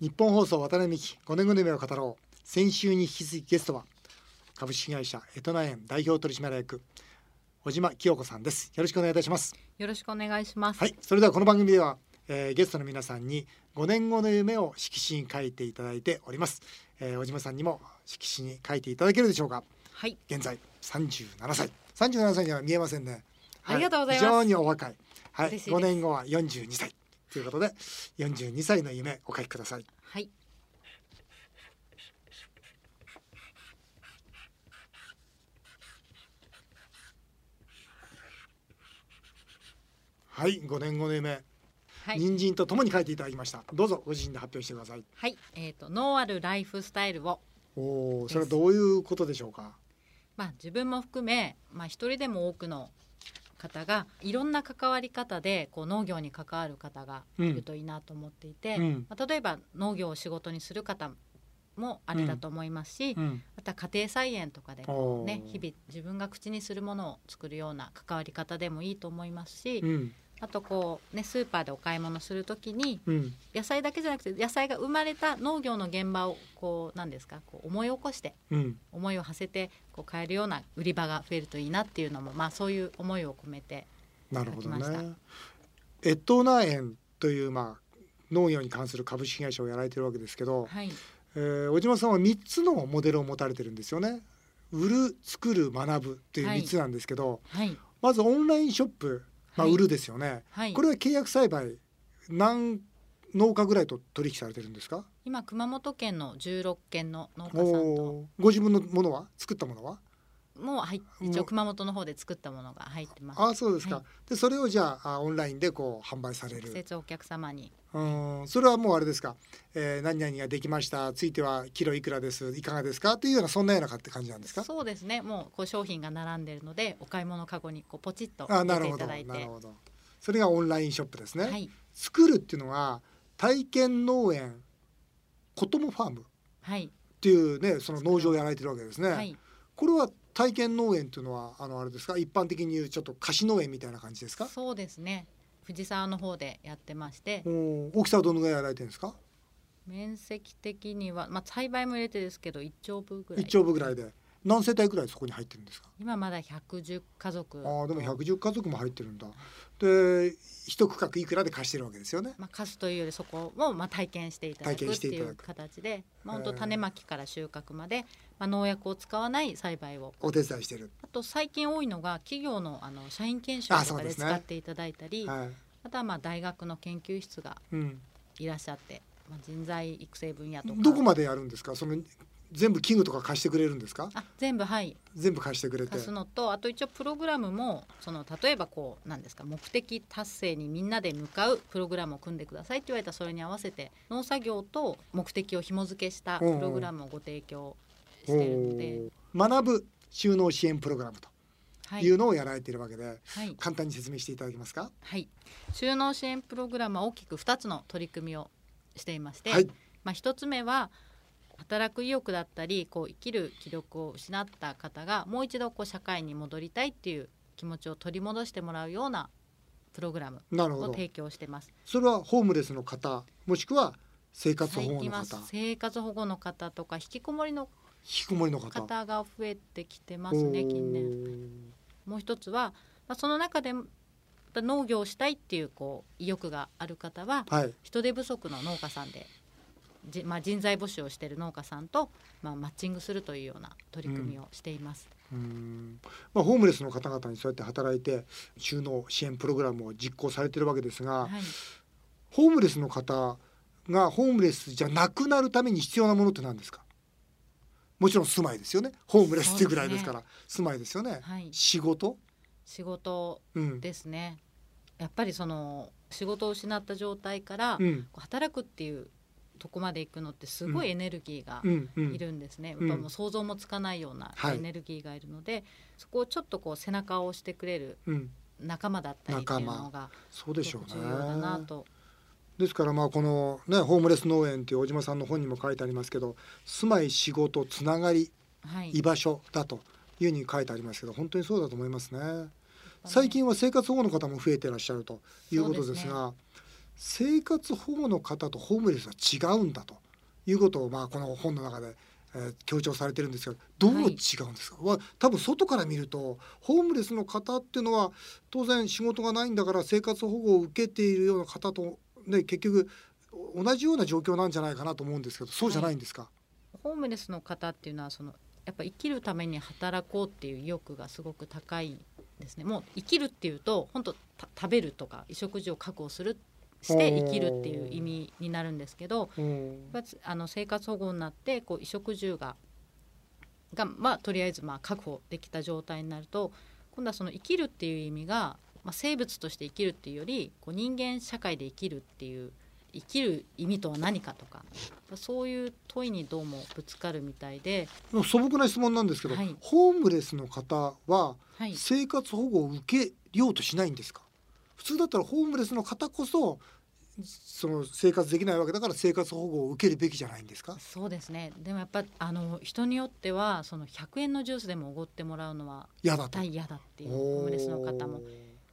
日本放送渡辺美希5年後の夢を語ろう。先週に引き続きゲストは株式会社エトナ園代表取締役小島清子さんです。よろしくお願いいたします。よろしくお願いします。はいそれではこの番組では、えーゲストの皆さんに5年後の夢を色紙に書いていただいております、えー小島さんにも色紙に書いていただけるでしょうか。はい、現在37歳。37歳には見えませんね、ありがとうございます。非常にお若い。はい嬉しいです。5年後は42歳ということで42歳の夢お書きください。はい、はい5年後の夢、はい、人参とともに書いていただきました。どうぞご自身で発表してください。はい、えっ、とノーアルライフスタイルを、おおそれはどういうことでしょうか？まあ自分も含め、まあ一人でも多くの方がいろんな関わり方でこう農業に関わる方がいるといいなと思っていて、うん。まあ、例えば農業を仕事にする方もありだと思いますし、うん。また家庭菜園とかでね日々自分が口にするものを作るような関わり方でもいいと思いますし、うんあとこうねスーパーでお買い物するときにうん。野菜だけじゃなくて野菜が生まれた農業の現場をこうなんですかこう思い起こしてうん。思いを馳せてこう買えるような売り場が増えるといいなっていうのもまあそういう思いを込めてなるほど書きました。ね。越冬ナー園というまあ農業に関する株式会社をやられてるわけですけど、はい。えー小島さんは3つのモデルを持たれてるんですよね。売る作る学ぶっていうはい。3つなんですけど、はい。ままずオンラインショップ、まあ、はい。売るですよね、はい。これは契約栽培何農家ぐらいと取引されてるんですか？今熊本県の16軒の農家さんと。ご自分のものは？作ったものは？もうはい一応熊本の方で作ったものが入ってます。ああそうですか、はい。でそれをじゃああオンラインでこう販売され直る接お客様にうん。それはもうあれですか、えー、何々ができました。ついてはキロいくらです。いかがですか？っていうようなそんなような感じなんですか？そうですね。もうこう商品が並んでるのでお買い物かごにこうポチッとあ入れていただいて。るほど。それがオンラインショップですね、はい。作るっていうのは体験農園子供ファームっはい。ていうねその農場をやられてるわけですね、はい。これは体験農園っていうのはあのあれですか？一般的に言うちょっと貸し農園みたいな感じですか？そうですね藤沢の方でやってまして。大きさはどのぐらいやられてるんですか？面積的には、まあ、栽培も入れてですけど1丁分ぐらい。一丁分ぐらいで何世帯ぐらいそこに入ってるんですか？今まだ110家族。ああでも110家族も入ってるんだ。で一区画いくらで貸してるわけですよね。まあ、貸すというよりそこをまあ体験していただくっていう形で、まあ、本当種まきから収穫まで、まあ、農薬を使わない栽培を。お手伝いしてる。あと最近多いのが企業のあの社員研修あとかで使っていただいたりあ,、はい、とはまあ大学の研究室がうん、いらっしゃって、まあ、人材育成分野とか。どこまでやるんですか？その全部器具とか貸してくれるんですか？あ全部はい。全部貸してくれて。貸すのとあと一応プログラムもその例えばこうなんですか目的達成にみんなで向かうプログラムを組んでくださいって言われたらそれに合わせて農作業と目的を紐付けしたプログラムをご提供しているので、学ぶ収納支援プログラムとはい。いうのをやられているわけで、はい。簡単に説明していただけますか？はい、収納支援プログラムは大きく2つの取り組みをしていまして、はい。まあ、1つ目は働く意欲だったりこう生きる気力を失った方がもう一度こう社会に戻りたいっていう気持ちを取り戻してもらうようなプログラムを提供してます。それはホームレスの方もしくは生活保護の方。生活保護の方とか引きこもりの引きこもりの方。方が増えてきてますね近年。もう一つは、まあ、その中で農業をしたいっていうこう意欲がある方ははい。人手不足の農家さんで、じまあ、人材募集をしている農家さんと、まあ、マッチングするというような取り組みをしています。うーん。まあ、ホームレスの方々にそうやって働いて収納支援プログラムを実行されてるわけですが、はい、ホームレスの方がホームレスじゃなくなるために必要なものって何ですか？もちろん住まいですよね。ホームレスっていうぐらいですから。住まいですよね、はい、仕事、仕事うん。ですね。やっぱりその仕事を失った状態からうん。働くっていうとこまで行くのってすごいエネルギーがうんうん。いるんですね、うんやっぱもう想像もつかないようなはい。エネルギーがいるので、そこをちょっとこう背中を押してくれるうん、仲間だったりっていうのがそうですしょう重要だなと。ですからまあこのねホームレス農園っていう小島さんの本にも書いてありますけど住まい仕事つながりはい。居場所だというふうに書いてありますけど本当にそうだと思いますね。最近は生活保護の方も増えていらっしゃるということですが生活保護の方とホームレスは違うんだということをまあこの本の中で、えー、強調されてるんですけどどう違うんですか、はい、多分外から見るとホームレスの方っていうのは当然仕事がないんだから生活保護を受けているような方と、ね、結局同じような状況なんじゃないかなと思うんですけどそうじゃないんですか、はい、ホームレスの方っていうのはそのやっぱ生きるために働こうっていう意欲がすごく高いですね。もう生きるっていうと本当食べるとか衣食住を確保するして生きるっていう意味になるんですけど、あの生活保護になってこう衣食住がが、まあ、とりあえずまあ確保できた状態になると今度はその生きるっていう意味が、まあ、生物として生きるっていうよりこう人間社会で生きるっていう生きる意味とは何かとかそういう問いにどうもぶつかるみたいで素朴な質問なんですけど、はい、ホームレスの方は生活保護を受けようとしないんですか、普通だったらホームレスの方こそその生活できないわけだから生活保護を受けるべきじゃないんですか？そうですね。でもやっぱあの人によってはその100円のジュースでもおごってもらうのは嫌だと。嫌だっていうホームレスの方も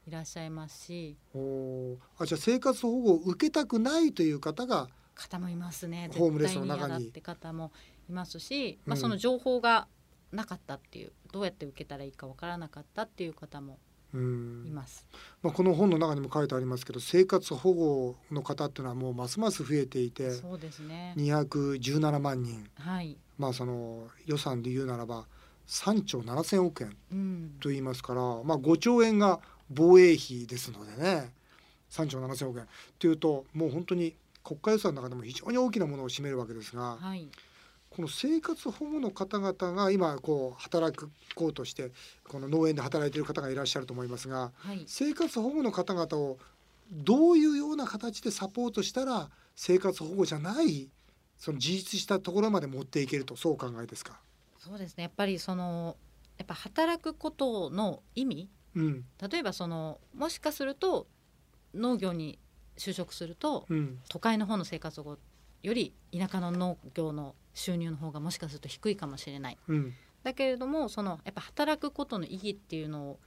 いらっしゃいますし。あじゃあ生活保護を受けたくないという方が方もいますね。ホームレスの中に。って方もいますし、まあ、その情報がなかったっていう、どうやって受けたらいいかわからなかったっていう方もいます。まあ、この本の中にも書いてありますけど生活保護の方っていうのはもうますます増えていてそうですね。217万人、はい、まあその予算で言うならば3兆7,000億円と言いますから、うん、まあ、5兆円が防衛費ですのでね。3兆7,000億円。というともう本当に国家予算の中でも非常に大きなものを占めるわけですが、はい、この生活保護の方々が今こう働こうとしてこの農園で働いている方がいらっしゃると思いますが、はい、生活保護の方々をどういうような形でサポートしたら生活保護じゃないその自立したところまで持っていけるとそうお考えですか？そうですね。やっぱりそのやっぱ働くことの意味、うん、例えばそのもしかすると農業に就職すると、うん、都会の方の生活保護より田舎の農業の収入の方がもしかすると低いかもしれない、うん、だけれどもそのやっぱ働くことの意義っていうのを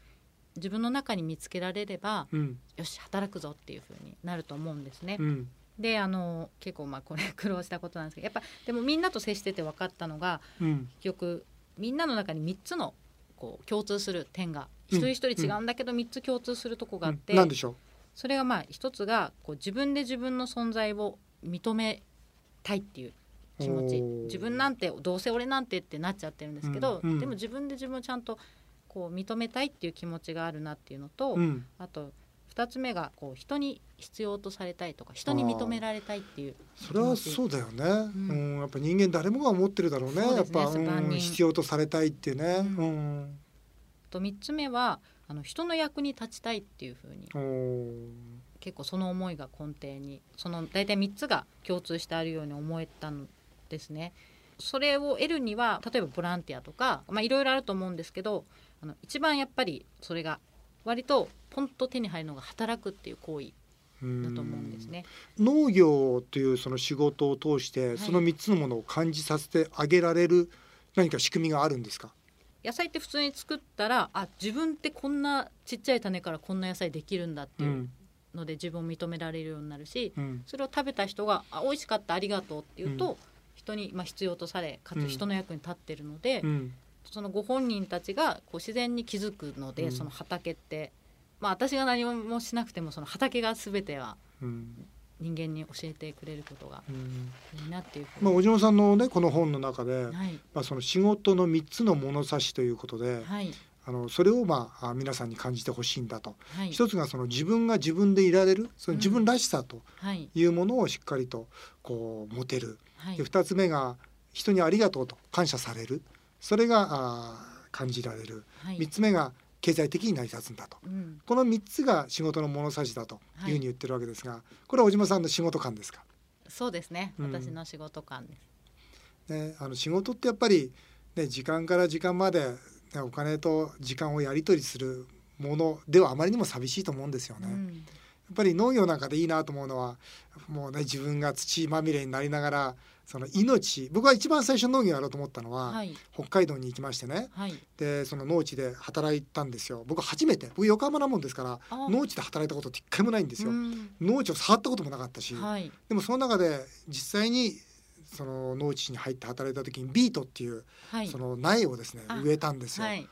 自分の中に見つけられれば、うん、よし働くぞっていうふうになると思うんですね。うん、であの結構まあこれ 苦労したことなんですけどやっぱでもみんなと接してて分かったのが、うん、結局みんなの中に3つのこう共通する点が一人一人違うんだけど3つ共通するとこがあって、うん、でしょう？それがまあ一つがこう自分で自分の存在を認めたいっていう気持ち。自分なんてどうせ俺なんてってなっちゃってるんですけど、うんうん、でも自分で自分をちゃんとこう認めたいっていう気持ちがあるなっていうのと、うん、あと2つ目がこう人に必要とされたいとか人に認められたいっていうそれはそうだよね、うん、うん、やっぱ人間誰もが思ってるだろうね、ね、やっぱ、うん、必要とされたいっていうね。うん、と3つ目はあの人の役に立ちたいっていうふうに結構その思いが根底にその大体3つが共通してあるように思えたのですね。それを得るには例えばボランティアとかいろいろあると思うんですけどあの一番やっぱりそれが割とポンと手に入るのが働くっていう行為。だと思うんですね。農業というその仕事を通してその3つのものを感じさせてあげられる何か仕組みがあるんですか？野菜って普通に作ったらあ自分ってこんなちっちゃい種からこんな野菜できるんだっていうので自分を認められるようになるし、うん、それを食べた人が「あ美味しかったありがとう」って言うと、人にまあ必要とされかつ人の役に立ってるので、うん、そのご本人たちがこう自然に気づくので、うん、その畑って。まあ私が何もしなくてもその畑が全ては人間に教えてくれることがいいなっていうまあ、小島さんのねこの本の中で、はい、まあ、その仕事の3つの物差しということで、はい、あのそれをまあ皆さんに感じてほしいんだと、はい、一つがその自分が自分でいられるその自分らしさとい。うものをしっかりとこう持てる、はい、で2つ目が人にありがとうと感謝される。それがあ感じられる、はい、3つ目が経済的に成り立つんだと、うん、この3つが仕事の物差しだとい。うふうに言ってるわけですが、はい、これは小島さんの仕事感ですか？そうですね、うん、私の仕事感です、ね、あの仕事ってやっぱり、ね、時間から時間まで、ね、お金と時間をやり取りするものではあまりにも寂しいと思うんですよね。うん。ぱり農業なんかでいいなと思うのはもうね自分が土まみれになりながらその命僕は一番最初農業やろうと思ったのは、はい。北海道に行きましてね。はい。でその農地で働いたんですよ。僕初めて。僕横浜なもんですからあ。農地で働いたことって一回もないんですよ、うん。農地を触ったこともなかったし、はい。でもその中で実際にその農地に入って働いた時にビートっていうはいその苗をですねあ植えたんですよ。はい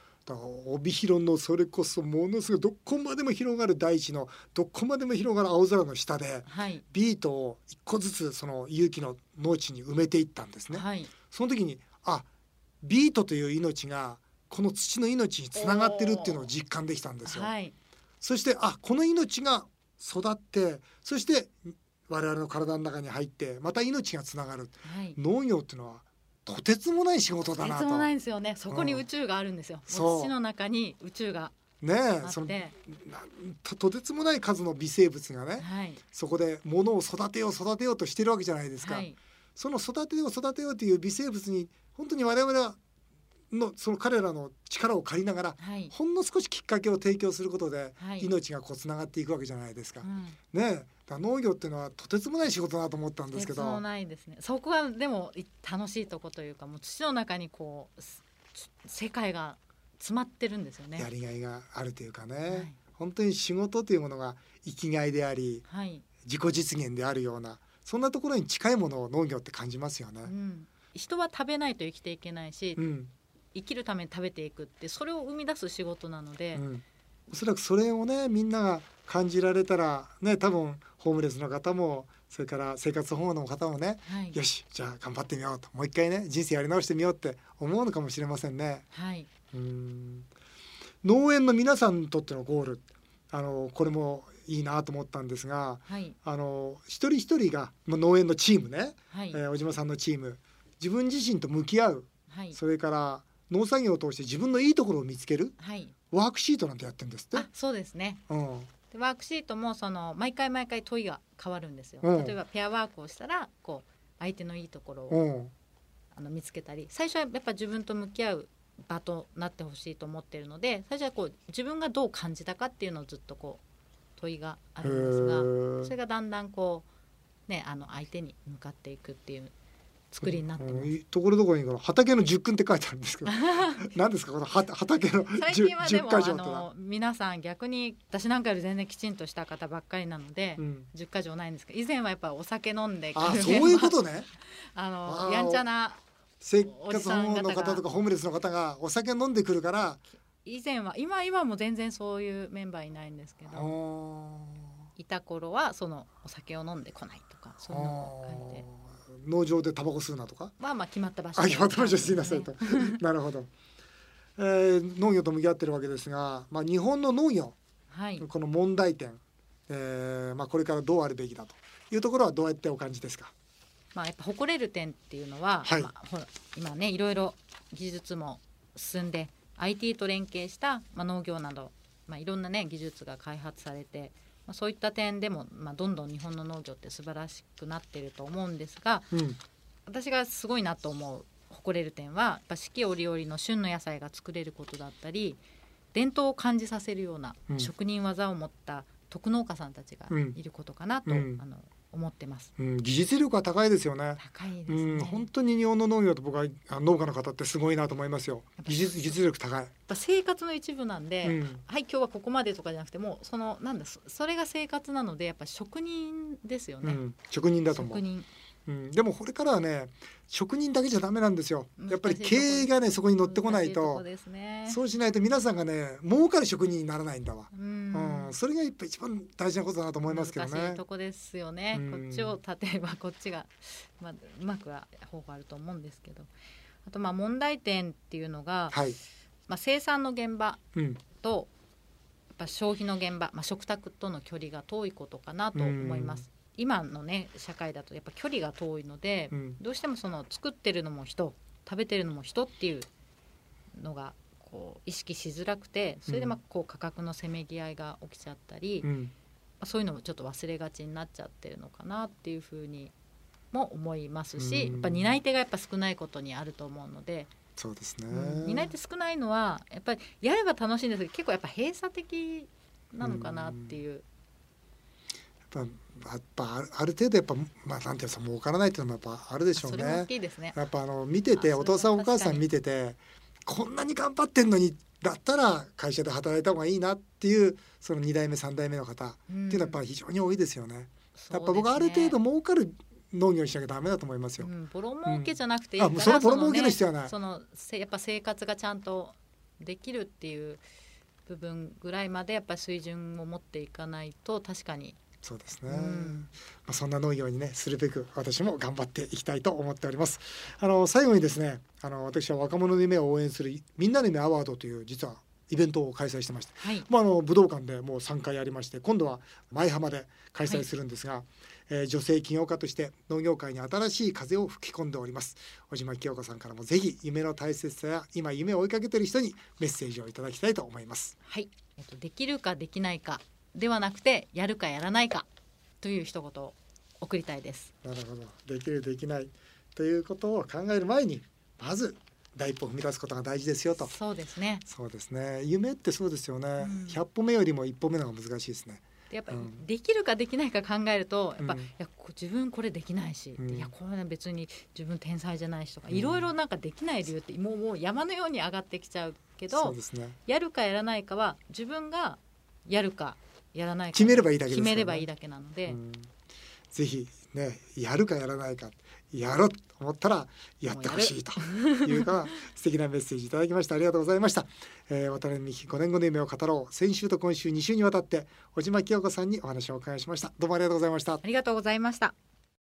帯広のそれこそものすごいどこまでも広がる大地のどこまでも広がる青空の下ではいビートを一個ずつその有機の農地に埋めていったんですね。はいその時にあビートという命がこの土の命につながってるっていうのを実感できたんですよ。はいそしてあこの命が育ってそして我々の体の中に入ってまた命がつながる。はい。農業っていうのはとてつもない仕事だなと。とてつもないんですよね。そこに宇宙があるんですよ、そう。もう土の中に宇宙がねあえそのととてつもない数の微生物がねはい。そこで物を育てよう育てようとしてるわけじゃないですか、はい。その育てよう育てようという微生物に本当に我々はのその彼らの力を借りながらはい。ほんの少しきっかけを提供することではい。命がこうつながっていくわけじゃないですか。うん。ねえ農業っていうのはとてつもない仕事だなと思ったんですけど。ないですね。そこはでもい楽しいとこというかもう土の中にこうす世界が詰まってるんですよね。やりがいがあるというかね、はい。本当に仕事というものが生きがいでありはい、自己実現であるようなそんなところに近いものを農業って感じますよね。う。ん、人は食べないと生きていけないし、うん。生きるために食べていくってそれを生み出す仕事なので、うん、おそらくそれをねみんなが感じられたらね多分ホームレスの方もそれから生活保護の方もねはい。よしじゃあ頑張ってみようともう一回ね人生やり直してみようって思うのかもしれませんね。はい。うん。農園の皆さんにとってのゴールあのこれもいいなと思ったんですがはい。あの一人一人がまあ農園のチームね、はい、えー小島さんのチーム自分自身と向き合うはい。それから農作業を通して自分のいいところを見つけるはい。ワークシートなんてやってるんですって。あそうですね。うん。でワークシートもその毎回毎回問いが変わるんですよ、うん。例えばペアワークをしたらこう相手のいいところをうん。あの見つけたり最初はやっぱ自分と向き合う場となってほしいと思っているので最初はこう自分がどう感じたかっていうのをずっとこう問いがあるんですがそれがだんだんこうねあの相手に向かっていくっていう作りになってます。うんところどころにこの畑の十訓って書いてあるんですけど 何ですか？このは畑の最十十近はでも箇条ってのは。あの皆さん逆に私なんかより全然きちんとした方ばっかりなので、うん。10か条ないんですけど以前はやっぱお酒飲んであそういうことね。あのやんちゃな生活保護のさん方とかホームレスの方がお酒飲んでくるから。以前は今今も全然そういうメンバーいないんですけあどいた頃はそのお酒を飲んでこないとかそういうのを書いてー農場でタバコ吸うなとか？まあまあ決まった場所。あ決まった場所すいませんねと なるほど、えー農業と向き合ってるわけですが、まあ、日本の農業はい。この問題点、えーまあ、これからどうあるべきだと。いうところはどうやってお感じですか？まあやっぱ誇れる点っていうのは、はい。まあ、ほら今ねいろいろ技術も進んで IT と連携した、まあ、農業など、まあ、いろんなね技術が開発されて、まあ、そういった点でも、まあ、どんどん日本の農業って素晴らしくなってると思うんですがうん。私がすごいなと思う誇れる点はやっぱ四季折々の旬の野菜が作れることだったり伝統を感じさせるようなうん。職人技を持った特農家さんたちがいることかなと、うん。あの思ってます。うん、技術力は高いですよね。高いですうん、ね。本当に日本の農業と僕はあ農家の方ってすごいなと思いますよ。技術技術力高い。やっぱ生活の一部なんで、うん、はい今日はここまでとかじゃなくてもうそのなんだそそれが生活なのでやっぱ職人ですよね。うん、職人だと思う職。人うん、でもこれからはね職人だけじゃダメなんですよ。やっぱり経営がねそこに乗ってこないとね。そうしないと皆さんがね儲かる職人にならないんだわ。ううんん、それがやっぱ一番大事なことだなと思いますけどね難しいと。こですよね。うんこっちを立てばこっちがまあうまくは方法あると思うんですけど、あとまあ問題点っていうのが、はい。まあ生産の現場うん、とやっぱ消費の現場、まあ、食卓との距離が遠いことかなと思います。今のね社会だとやっぱ距離が遠いので、うん、どうしてもその作ってるのも人食べてるのも人っていうのがこう意識しづらくてそれでまあこう価格のせめぎ合いが起きちゃったり、まうん、あそういうのもちょっと忘れがちになっちゃってるのかなっていうふうにも思いますし、うんやっぱ担い手がやっぱ少ないことにあると思うので、そうですね。うん担い手少ないのはやっぱりやれば楽しいんですけど結構やっぱ閉鎖的なのかなっていう。やっぱある程度やっぱまあなんていうか儲からないっていうのもやっぱあるでしょうね。ね。やっぱあの見ててお父さんお母さん見ててこんなに頑張ってんのにだったら会社で働いた方がいいなっていうその2代目3代目の方っていうのはやっぱ非常に多いですよね。うん、やっぱ僕ある程度儲かる農業にしなきゃダメだと思いますよ。うん、ボロ儲けじゃなくていいから、うん、そのボロ儲けの必要はない。そのやっぱ生活がちゃんとできるっていう部分ぐらいまでやっぱり水準を持っていかないと確かにそうですね、うん、まあ、そんな農業にねするべく私も頑張っていきたいと思っております。あの最後にですねあの私は若者の夢を応援するみんなの夢アワードという実はイベントを開催してまして、はい、まあ、あの武道館でもう3回やりまして今度は舞浜で開催するんですが、はい、えー、女性起業家として農業界に新しい風を吹き込んでおります。小島清子さんからもぜひ夢の大切さや今夢を追いかけている人にメッセージをいただきたいと思います。はい。えっとできるかできないかではなくてやるかやらないかという一言を送りたいです。なるほど。できるできない。ということを考える前にまず第一歩踏み出すことが大事ですよと。そうですね。そうですね。夢ってそうですよね、うん、100歩目よりも一歩目の方が難しいですね。やっぱりできるかできないか考えると、やっぱ、うん、いや自分これできないし、うん、いやこれ別に自分天才じゃないしとか、いろいろなんかできない理由ってもうもう山のように上がってきちゃうけど、ね、やるかやらないかは自分がやるかやらないか決めればいいだけ、ね、決めればいいだけなので、ぜひねやるかやらないかやろうと思ったらやってほしいというか素敵なメッセージいただきました。ありがとうございました、えー、渡辺美希5年後の夢を語ろう。先週と今週2週にわたって小島清子さんにお話をお伺いしました。どうもありがとうございました。ありがとうございました